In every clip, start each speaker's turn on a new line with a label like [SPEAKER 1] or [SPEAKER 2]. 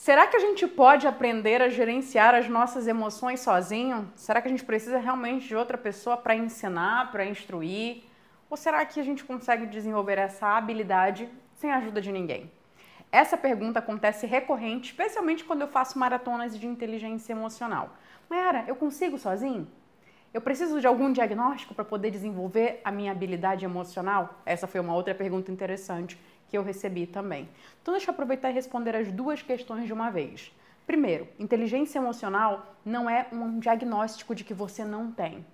[SPEAKER 1] Será que a gente pode aprender a gerenciar as nossas emoções sozinho? Será que a gente precisa realmente de outra pessoa para ensinar, para instruir? Ou será que a gente consegue desenvolver essa habilidade sem a ajuda de ninguém? Essa pergunta acontece recorrente, especialmente quando eu faço maratonas de inteligência emocional. Mayara, eu consigo sozinho? Eu preciso de algum diagnóstico para poder desenvolver a minha habilidade emocional? Essa foi uma outra pergunta interessante que eu recebi também. Então, deixa eu aproveitar e responder as duas questões de uma vez. Primeiro, inteligência emocional não é um diagnóstico de que você não tem.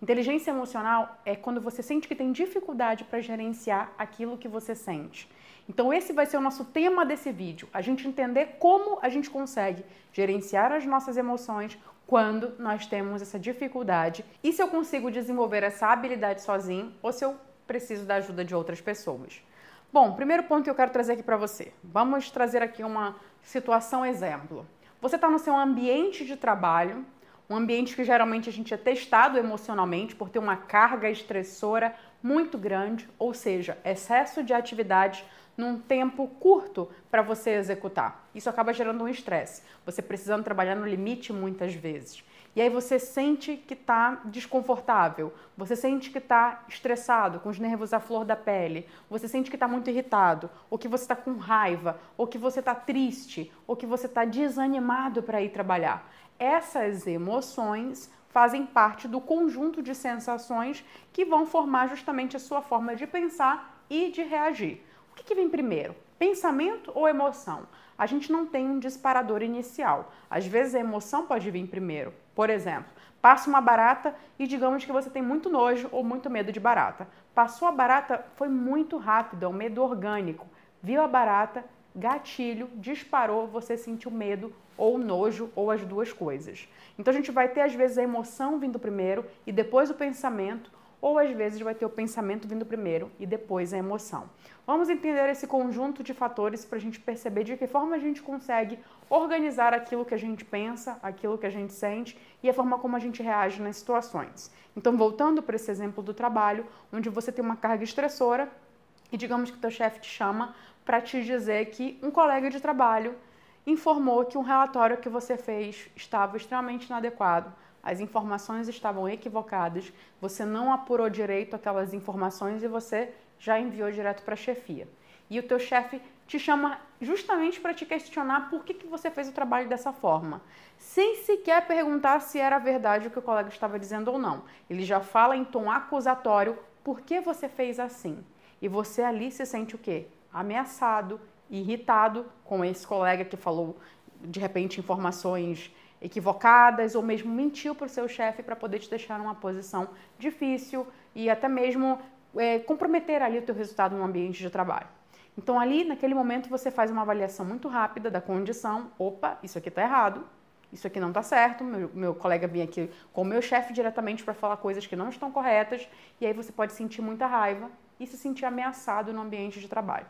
[SPEAKER 1] Inteligência emocional é quando você sente que tem dificuldade para gerenciar aquilo que você sente. Então, esse vai ser o nosso tema desse vídeo: a gente entender como a gente consegue gerenciar as nossas emoções quando nós temos essa dificuldade e se eu consigo desenvolver essa habilidade sozinho ou se eu preciso da ajuda de outras pessoas. Bom, primeiro ponto que eu quero trazer aqui para você. Vamos trazer aqui uma situação exemplo. Você está no seu ambiente de trabalho, um ambiente que geralmente a gente é testado emocionalmente por ter uma carga estressora muito grande, ou seja, excesso de atividade num tempo curto para você executar. Isso acaba gerando um estresse. Você precisando trabalhar no limite muitas vezes. E aí você sente que está desconfortável, você sente que está estressado, com os nervos à flor da pele, você sente que está muito irritado, ou que você está com raiva, ou que você está triste, ou que você está desanimado para ir trabalhar. Essas emoções fazem parte do conjunto de sensações que vão formar justamente a sua forma de pensar e de reagir. O que, que vem primeiro? Pensamento ou emoção? A gente não tem um disparador inicial. Às vezes a emoção pode vir primeiro. Por exemplo, passa uma barata e digamos que você tem muito nojo ou muito medo de barata. Passou a barata, foi muito rápido, é um medo orgânico. Viu a barata, gatilho, disparou, você sentiu medo ou nojo ou as duas coisas. Então a gente vai ter às vezes a emoção vindo primeiro e depois o pensamento ou às vezes vai ter o pensamento vindo primeiro e depois a emoção. Vamos entender esse conjunto de fatores para a gente perceber de que forma a gente consegue organizar aquilo que a gente pensa, aquilo que a gente sente e a forma como a gente reage nas situações. Então, voltando para esse exemplo do trabalho, onde você tem uma carga estressora e digamos que o teu chefe te chama para te dizer que um colega de trabalho informou que um relatório que você fez estava extremamente inadequado, as informações estavam equivocadas, você não apurou direito aquelas informações e você já enviou direto para a chefia. E o teu chefe te chama justamente para te questionar por que, que você fez o trabalho dessa forma, sem sequer perguntar se era verdade o que o colega estava dizendo ou não. Ele já fala em tom acusatório por que você fez assim. E você ali se sente o quê? Ameaçado, irritado com esse colega que falou de repente informações equivocadas ou mesmo mentiu para o seu chefe para poder te deixar numa posição difícil e até mesmo é, comprometer ali o teu resultado no ambiente de trabalho. Então ali, naquele momento, você faz uma avaliação muito rápida da condição. Opa, isso aqui está errado, isso aqui não está certo. Meu, meu colega vinha aqui com o meu chefe diretamente para falar coisas que não estão corretas. E aí você pode sentir muita raiva e se sentir ameaçado no ambiente de trabalho.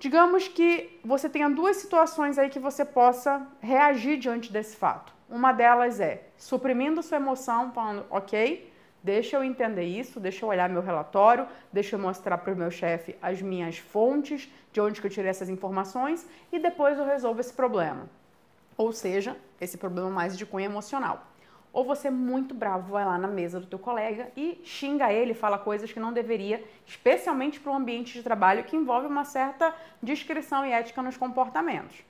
[SPEAKER 1] Digamos que você tenha duas situações aí que você possa reagir diante desse fato. Uma delas é suprimindo sua emoção, falando, ok, deixa eu entender isso, deixa eu olhar meu relatório, deixa eu mostrar para o meu chefe as minhas fontes, de onde que eu tirei essas informações e depois eu resolvo esse problema. Ou seja, esse problema mais de cunho emocional ou você é muito bravo vai lá na mesa do teu colega e xinga ele, fala coisas que não deveria, especialmente para um ambiente de trabalho que envolve uma certa discrição e ética nos comportamentos.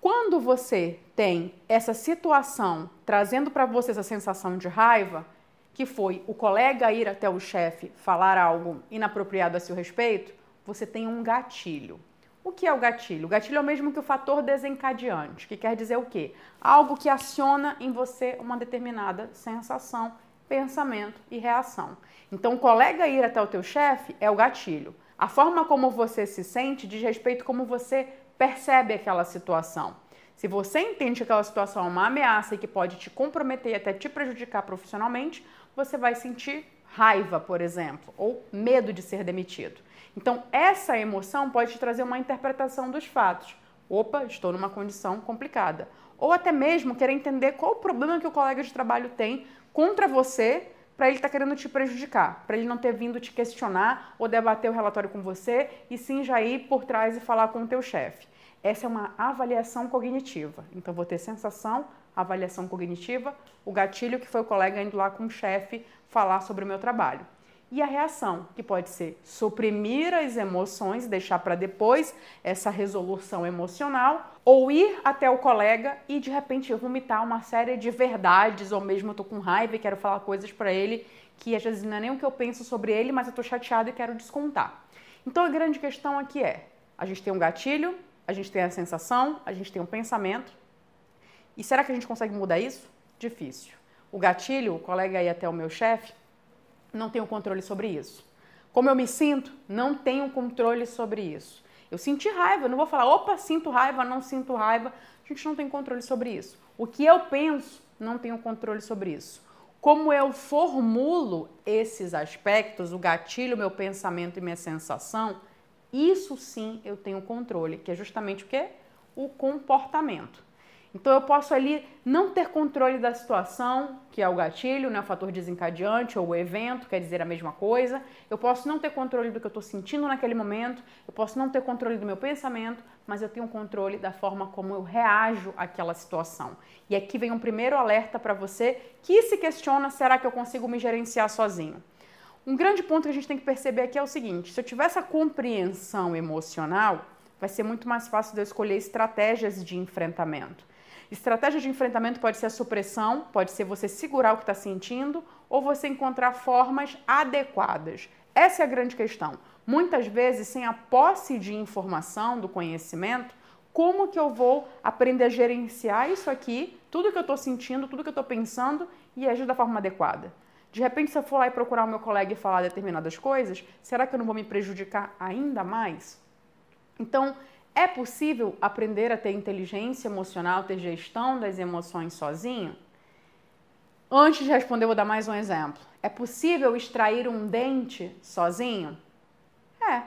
[SPEAKER 1] Quando você tem essa situação trazendo para você essa sensação de raiva, que foi o colega ir até o chefe falar algo inapropriado a seu respeito, você tem um gatilho. O que é o gatilho? O gatilho é o mesmo que o fator desencadeante, que quer dizer o quê? Algo que aciona em você uma determinada sensação, pensamento e reação. Então, o colega ir até o teu chefe é o gatilho. A forma como você se sente diz respeito como você percebe aquela situação. Se você entende que aquela situação é uma ameaça e que pode te comprometer e até te prejudicar profissionalmente, você vai sentir raiva, por exemplo, ou medo de ser demitido. Então, essa emoção pode te trazer uma interpretação dos fatos. Opa, estou numa condição complicada. Ou até mesmo querer entender qual o problema que o colega de trabalho tem contra você para ele estar tá querendo te prejudicar, para ele não ter vindo te questionar ou debater o relatório com você e sim já ir por trás e falar com o teu chefe. Essa é uma avaliação cognitiva. Então, vou ter sensação, avaliação cognitiva, o gatilho, que foi o colega indo lá com o chefe falar sobre o meu trabalho. E a reação, que pode ser suprimir as emoções, deixar para depois essa resolução emocional, ou ir até o colega e de repente vomitar uma série de verdades, ou mesmo eu tô com raiva e quero falar coisas para ele que às vezes não é nem o que eu penso sobre ele, mas eu tô chateado e quero descontar. Então a grande questão aqui é: a gente tem um gatilho, a gente tem a sensação, a gente tem um pensamento. E será que a gente consegue mudar isso? Difícil. O gatilho, o colega ir até o meu chefe, não tenho controle sobre isso. Como eu me sinto, não tenho controle sobre isso. Eu senti raiva, não vou falar, opa, sinto raiva, não sinto raiva. A gente não tem controle sobre isso. O que eu penso, não tenho controle sobre isso. Como eu formulo esses aspectos, o gatilho, meu pensamento e minha sensação, isso sim eu tenho controle, que é justamente o que? O comportamento. Então eu posso ali não ter controle da situação, que é o gatilho, né, o fator desencadeante, ou o evento, quer dizer a mesma coisa. Eu posso não ter controle do que eu estou sentindo naquele momento, eu posso não ter controle do meu pensamento, mas eu tenho controle da forma como eu reajo àquela situação. E aqui vem um primeiro alerta para você que se questiona: será que eu consigo me gerenciar sozinho? Um grande ponto que a gente tem que perceber aqui é o seguinte: se eu tiver essa compreensão emocional, vai ser muito mais fácil de eu escolher estratégias de enfrentamento. Estratégia de enfrentamento pode ser a supressão, pode ser você segurar o que está sentindo ou você encontrar formas adequadas. Essa é a grande questão. Muitas vezes, sem a posse de informação, do conhecimento, como que eu vou aprender a gerenciar isso aqui, tudo que eu estou sentindo, tudo que eu estou pensando e agir da forma adequada? De repente, se eu for lá e procurar o meu colega e falar determinadas coisas, será que eu não vou me prejudicar ainda mais? Então, é possível aprender a ter inteligência emocional, ter gestão das emoções sozinho? Antes de responder, vou dar mais um exemplo. É possível extrair um dente sozinho? É.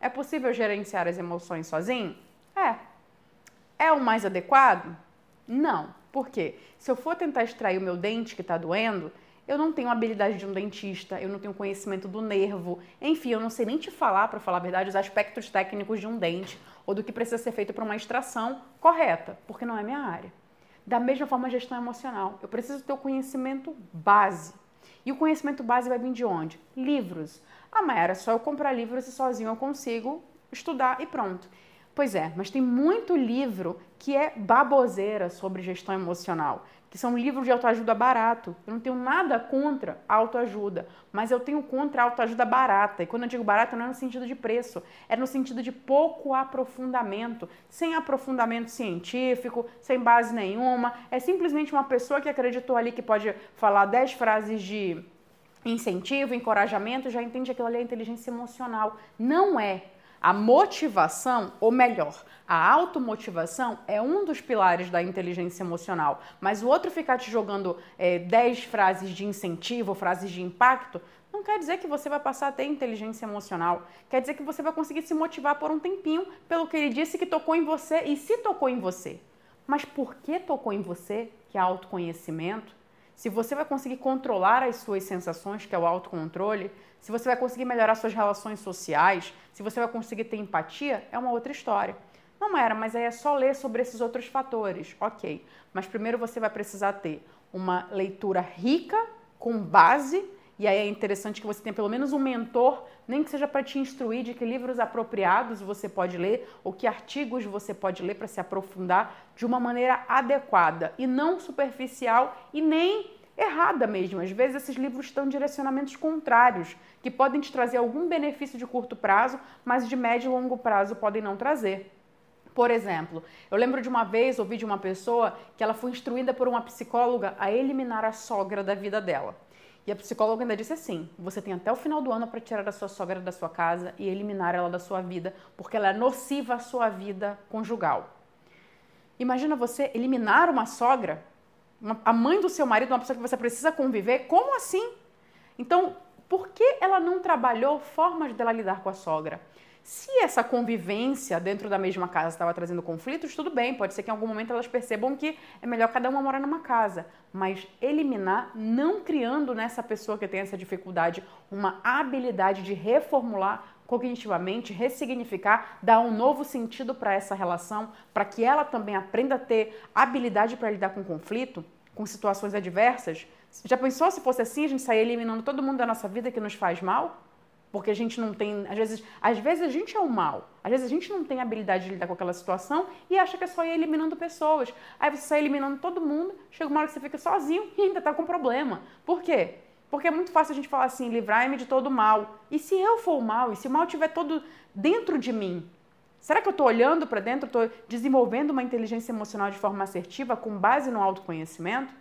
[SPEAKER 1] É possível gerenciar as emoções sozinho? É. É o mais adequado? Não. Por quê? Se eu for tentar extrair o meu dente que está doendo, eu não tenho habilidade de um dentista, eu não tenho conhecimento do nervo, enfim, eu não sei nem te falar, para falar a verdade, os aspectos técnicos de um dente ou do que precisa ser feito para uma extração correta, porque não é minha área. Da mesma forma, gestão emocional. Eu preciso ter o conhecimento base. E o conhecimento base vai vir de onde? Livros. Ah, mas era só eu comprar livros e sozinho eu consigo estudar e pronto. Pois é, mas tem muito livro que é baboseira sobre gestão emocional que são livros de autoajuda barato. Eu não tenho nada contra autoajuda, mas eu tenho contra autoajuda barata. E quando eu digo barata, não é no sentido de preço, é no sentido de pouco aprofundamento, sem aprofundamento científico, sem base nenhuma. É simplesmente uma pessoa que acreditou ali que pode falar 10 frases de incentivo, encorajamento, já entende aquilo ali é inteligência emocional. Não é. A motivação, ou melhor, a automotivação é um dos pilares da inteligência emocional, mas o outro ficar te jogando 10 é, frases de incentivo, frases de impacto, não quer dizer que você vai passar a ter inteligência emocional. Quer dizer que você vai conseguir se motivar por um tempinho pelo que ele disse que tocou em você e se tocou em você. Mas por que tocou em você, que é autoconhecimento, se você vai conseguir controlar as suas sensações, que é o autocontrole, se você vai conseguir melhorar suas relações sociais, se você vai conseguir ter empatia, é uma outra história. Não era, mas aí é só ler sobre esses outros fatores. Ok. Mas primeiro você vai precisar ter uma leitura rica, com base, e aí é interessante que você tenha pelo menos um mentor, nem que seja para te instruir de que livros apropriados você pode ler ou que artigos você pode ler para se aprofundar de uma maneira adequada e não superficial e nem errada mesmo. Às vezes esses livros estão direcionamentos contrários, que podem te trazer algum benefício de curto prazo, mas de médio e longo prazo podem não trazer. Por exemplo, eu lembro de uma vez, ouvi de uma pessoa que ela foi instruída por uma psicóloga a eliminar a sogra da vida dela. E a psicóloga ainda disse assim: você tem até o final do ano para tirar a sua sogra da sua casa e eliminar ela da sua vida, porque ela é nociva à sua vida conjugal. Imagina você eliminar uma sogra, uma, a mãe do seu marido, uma pessoa que você precisa conviver, como assim? Então, por que ela não trabalhou formas dela lidar com a sogra? Se essa convivência dentro da mesma casa estava trazendo conflitos, tudo bem, pode ser que em algum momento elas percebam que é melhor cada uma morar numa casa, mas eliminar, não criando nessa pessoa que tem essa dificuldade uma habilidade de reformular cognitivamente, ressignificar, dar um novo sentido para essa relação, para que ela também aprenda a ter habilidade para lidar com conflito, com situações adversas. Já pensou se fosse assim, a gente sair eliminando todo mundo da nossa vida que nos faz mal? Porque a gente não tem, às vezes, às vezes a gente é o mal. Às vezes a gente não tem habilidade de lidar com aquela situação e acha que é só ir eliminando pessoas. Aí você sai eliminando todo mundo, chega uma hora que você fica sozinho e ainda tá com problema. Por quê? Porque é muito fácil a gente falar assim, livrai-me de todo mal. E se eu for o mal, e se o mal estiver todo dentro de mim? Será que eu estou olhando para dentro, estou desenvolvendo uma inteligência emocional de forma assertiva com base no autoconhecimento?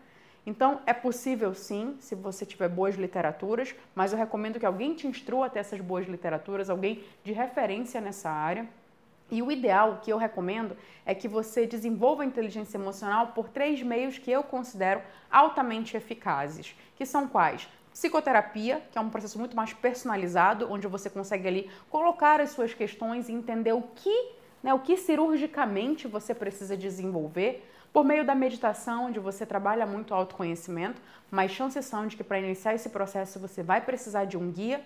[SPEAKER 1] Então, é possível sim, se você tiver boas literaturas, mas eu recomendo que alguém te instrua até essas boas literaturas, alguém de referência nessa área. E o ideal que eu recomendo é que você desenvolva a inteligência emocional por três meios que eu considero altamente eficazes, que são quais? Psicoterapia, que é um processo muito mais personalizado, onde você consegue ali colocar as suas questões e entender o que, né, o que cirurgicamente você precisa desenvolver. Por meio da meditação, onde você trabalha muito autoconhecimento, mas chances são de que para iniciar esse processo você vai precisar de um guia.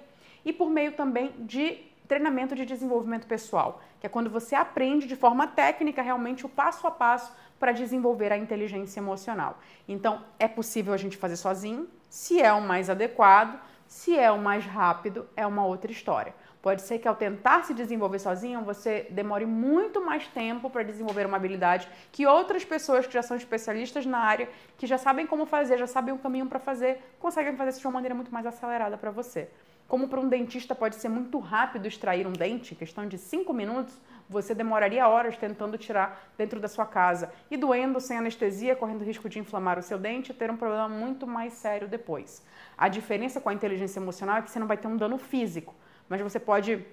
[SPEAKER 1] E por meio também de treinamento de desenvolvimento pessoal, que é quando você aprende de forma técnica realmente o passo a passo para desenvolver a inteligência emocional. Então, é possível a gente fazer sozinho, se é o mais adequado, se é o mais rápido, é uma outra história. Pode ser que ao tentar se desenvolver sozinho, você demore muito mais tempo para desenvolver uma habilidade que outras pessoas que já são especialistas na área, que já sabem como fazer, já sabem o caminho para fazer, conseguem fazer isso de uma maneira muito mais acelerada para você. Como para um dentista pode ser muito rápido extrair um dente, questão de 5 minutos, você demoraria horas tentando tirar dentro da sua casa e doendo, sem anestesia, correndo risco de inflamar o seu dente e ter um problema muito mais sério depois. A diferença com a inteligência emocional é que você não vai ter um dano físico, mas você pode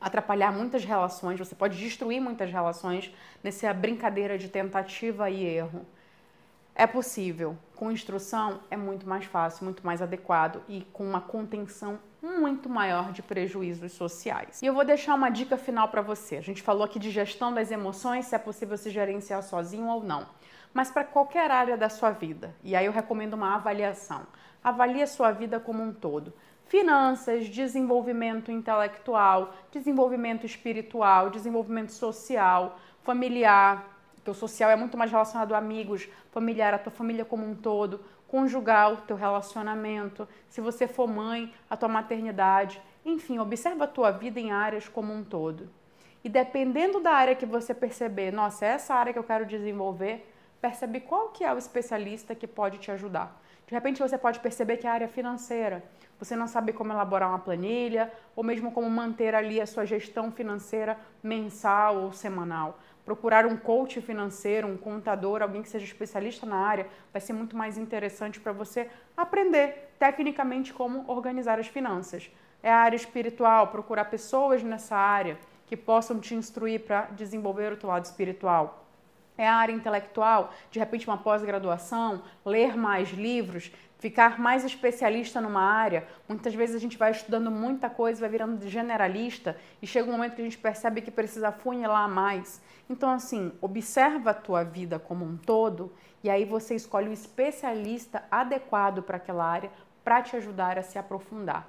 [SPEAKER 1] atrapalhar muitas relações, você pode destruir muitas relações nessa brincadeira de tentativa e erro. É possível. Com instrução é muito mais fácil, muito mais adequado e com uma contenção muito maior de prejuízos sociais. E eu vou deixar uma dica final para você. A gente falou aqui de gestão das emoções, se é possível se gerenciar sozinho ou não. Mas para qualquer área da sua vida, e aí eu recomendo uma avaliação. Avalie a sua vida como um todo finanças, desenvolvimento intelectual, desenvolvimento espiritual, desenvolvimento social, familiar. Teu social é muito mais relacionado a amigos, familiar, a tua família como um todo, conjugal, teu relacionamento, se você for mãe, a tua maternidade. Enfim, observa a tua vida em áreas como um todo. E dependendo da área que você perceber, nossa, é essa área que eu quero desenvolver, percebe qual que é o especialista que pode te ajudar. De repente você pode perceber que é a área financeira, você não sabe como elaborar uma planilha ou mesmo como manter ali a sua gestão financeira mensal ou semanal. Procurar um coach financeiro, um contador, alguém que seja especialista na área, vai ser muito mais interessante para você aprender tecnicamente como organizar as finanças. É a área espiritual, procurar pessoas nessa área que possam te instruir para desenvolver o teu lado espiritual é a área intelectual, de repente uma pós-graduação, ler mais livros, ficar mais especialista numa área. Muitas vezes a gente vai estudando muita coisa, vai virando generalista e chega um momento que a gente percebe que precisa funilar mais. Então, assim, observa a tua vida como um todo e aí você escolhe o especialista adequado para aquela área para te ajudar a se aprofundar.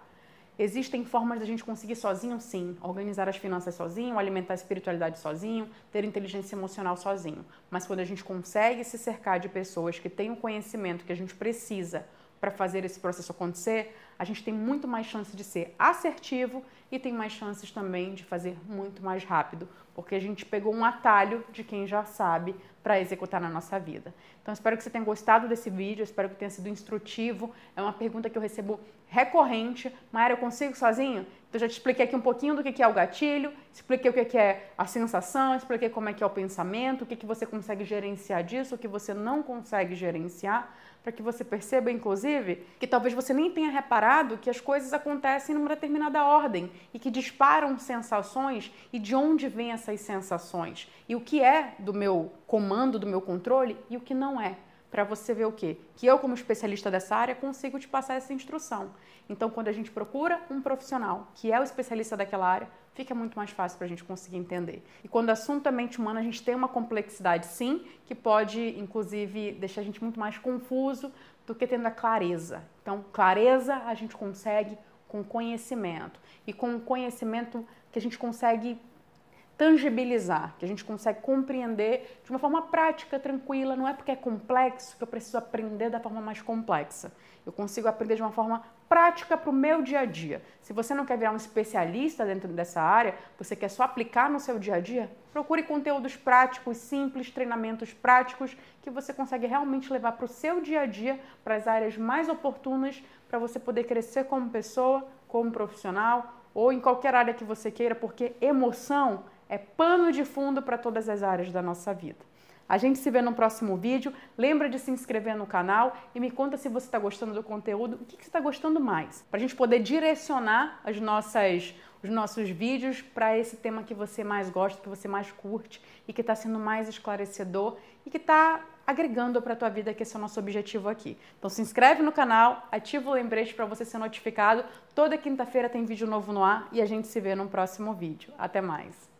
[SPEAKER 1] Existem formas da gente conseguir sozinho, sim. Organizar as finanças sozinho, alimentar a espiritualidade sozinho, ter inteligência emocional sozinho. Mas quando a gente consegue se cercar de pessoas que têm o conhecimento que a gente precisa para fazer esse processo acontecer, a gente tem muito mais chance de ser assertivo e tem mais chances também de fazer muito mais rápido, porque a gente pegou um atalho de quem já sabe para executar na nossa vida. Então, espero que você tenha gostado desse vídeo, espero que tenha sido instrutivo. É uma pergunta que eu recebo recorrente. Maera, eu consigo sozinho? Então, já te expliquei aqui um pouquinho do que é o gatilho, expliquei o que é a sensação, expliquei como é que é o pensamento, o que você consegue gerenciar disso, o que você não consegue gerenciar para que você perceba, inclusive, que talvez você nem tenha reparado que as coisas acontecem numa determinada ordem e que disparam sensações e de onde vêm essas sensações e o que é do meu comando, do meu controle e o que não é para você ver o quê? Que eu, como especialista dessa área, consigo te passar essa instrução. Então, quando a gente procura um profissional que é o especialista daquela área, fica muito mais fácil para a gente conseguir entender. E quando o assunto é mente humana, a gente tem uma complexidade, sim, que pode, inclusive, deixar a gente muito mais confuso do que tendo a clareza. Então, clareza a gente consegue com conhecimento e com conhecimento que a gente consegue tangibilizar, que a gente consegue compreender de uma forma prática, tranquila. Não é porque é complexo que eu preciso aprender da forma mais complexa. Eu consigo aprender de uma forma prática para o meu dia a dia. Se você não quer virar um especialista dentro dessa área, você quer só aplicar no seu dia a dia, procure conteúdos práticos, simples, treinamentos práticos que você consegue realmente levar para o seu dia a dia, para as áreas mais oportunas, para você poder crescer como pessoa, como profissional ou em qualquer área que você queira, porque emoção é pano de fundo para todas as áreas da nossa vida. A gente se vê no próximo vídeo. Lembra de se inscrever no canal e me conta se você está gostando do conteúdo, o que, que você está gostando mais, para a gente poder direcionar as nossas, os nossos vídeos para esse tema que você mais gosta, que você mais curte e que está sendo mais esclarecedor e que está agregando para a tua vida, que esse é o nosso objetivo aqui. Então se inscreve no canal, ativa o lembrete para você ser notificado. Toda quinta-feira tem vídeo novo no ar e a gente se vê no próximo vídeo. Até mais!